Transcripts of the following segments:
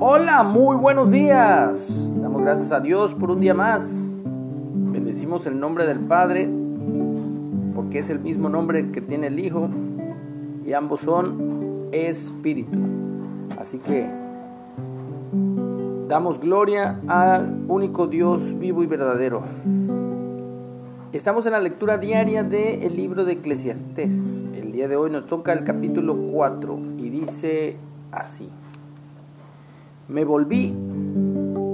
Hola, muy buenos días. Damos gracias a Dios por un día más. Bendecimos el nombre del Padre porque es el mismo nombre que tiene el Hijo y ambos son Espíritu. Así que damos gloria al único Dios vivo y verdadero. Estamos en la lectura diaria del libro de Eclesiastés. El día de hoy nos toca el capítulo 4 y dice así. Me volví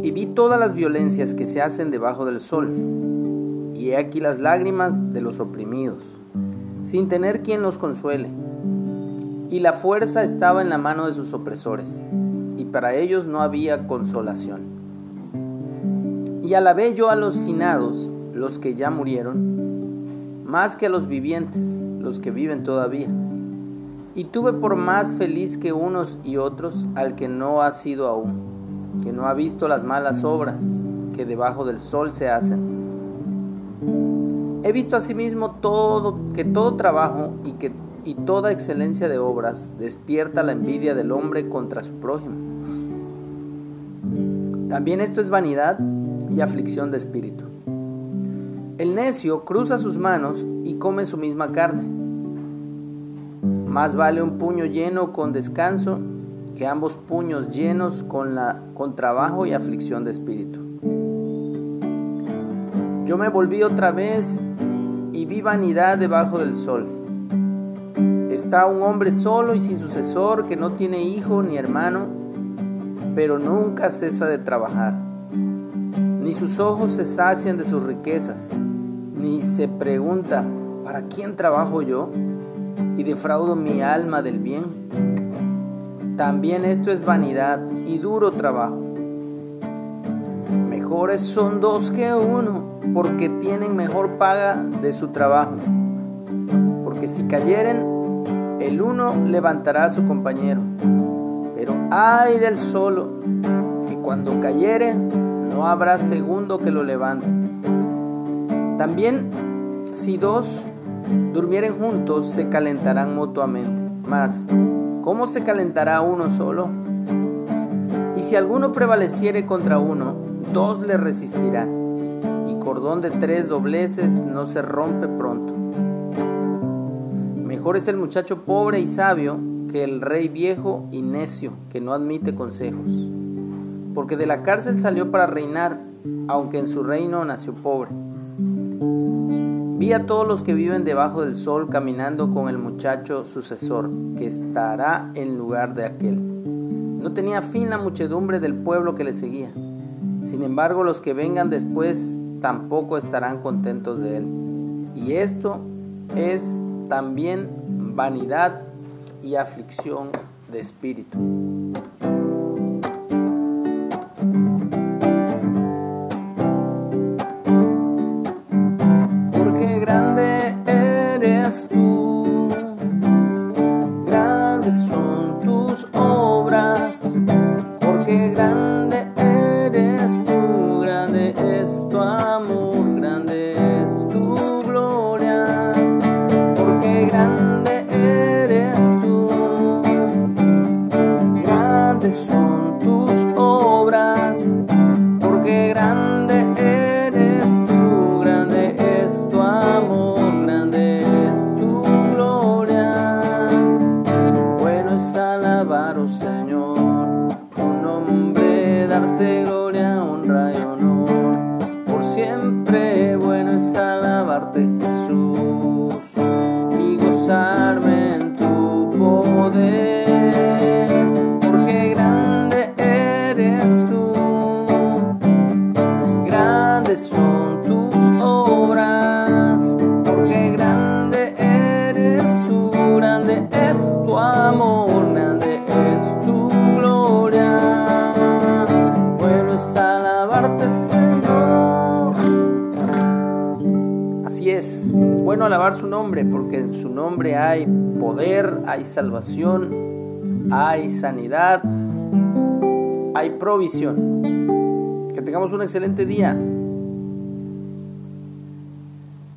y vi todas las violencias que se hacen debajo del sol, y he aquí las lágrimas de los oprimidos, sin tener quien los consuele. Y la fuerza estaba en la mano de sus opresores, y para ellos no había consolación. Y alabé yo a los finados, los que ya murieron, más que los vivientes, los que viven todavía y tuve por más feliz que unos y otros al que no ha sido aún, que no ha visto las malas obras que debajo del sol se hacen. He visto asimismo todo, que todo trabajo y, que, y toda excelencia de obras despierta la envidia del hombre contra su prójimo. También esto es vanidad y aflicción de espíritu. El necio cruza sus manos y come su misma carne más vale un puño lleno con descanso que ambos puños llenos con, la, con trabajo y aflicción de espíritu. Yo me volví otra vez y vi vanidad debajo del sol. Está un hombre solo y sin sucesor que no tiene hijo ni hermano, pero nunca cesa de trabajar. Ni sus ojos se sacian de sus riquezas, ni se pregunta, ¿para quién trabajo yo? y defraudo mi alma del bien. También esto es vanidad y duro trabajo. Mejores son dos que uno, porque tienen mejor paga de su trabajo. Porque si cayeren, el uno levantará a su compañero. Pero ay del solo, que cuando cayere, no habrá segundo que lo levante. También si dos durmieren juntos, se calentarán mutuamente. Mas, ¿cómo se calentará uno solo? Y si alguno prevaleciere contra uno, dos le resistirán, y cordón de tres dobleces no se rompe pronto. Mejor es el muchacho pobre y sabio que el rey viejo y necio que no admite consejos. Porque de la cárcel salió para reinar, aunque en su reino nació pobre. A todos los que viven debajo del sol caminando con el muchacho sucesor, que estará en lugar de aquel. No tenía fin la muchedumbre del pueblo que le seguía. Sin embargo, los que vengan después tampoco estarán contentos de él. Y esto es también vanidad y aflicción de espíritu. que grande eres tú, grande es tu amor, grande es tu gloria, porque grande Jesús y gozarme en tu poder, porque grande eres tú, grandes son tus obras, porque grande eres tú, grande es tu amor, grande es tu gloria, bueno es alabarte Señor. Bueno alabar su nombre porque en su nombre hay poder, hay salvación, hay sanidad, hay provisión. Que tengamos un excelente día.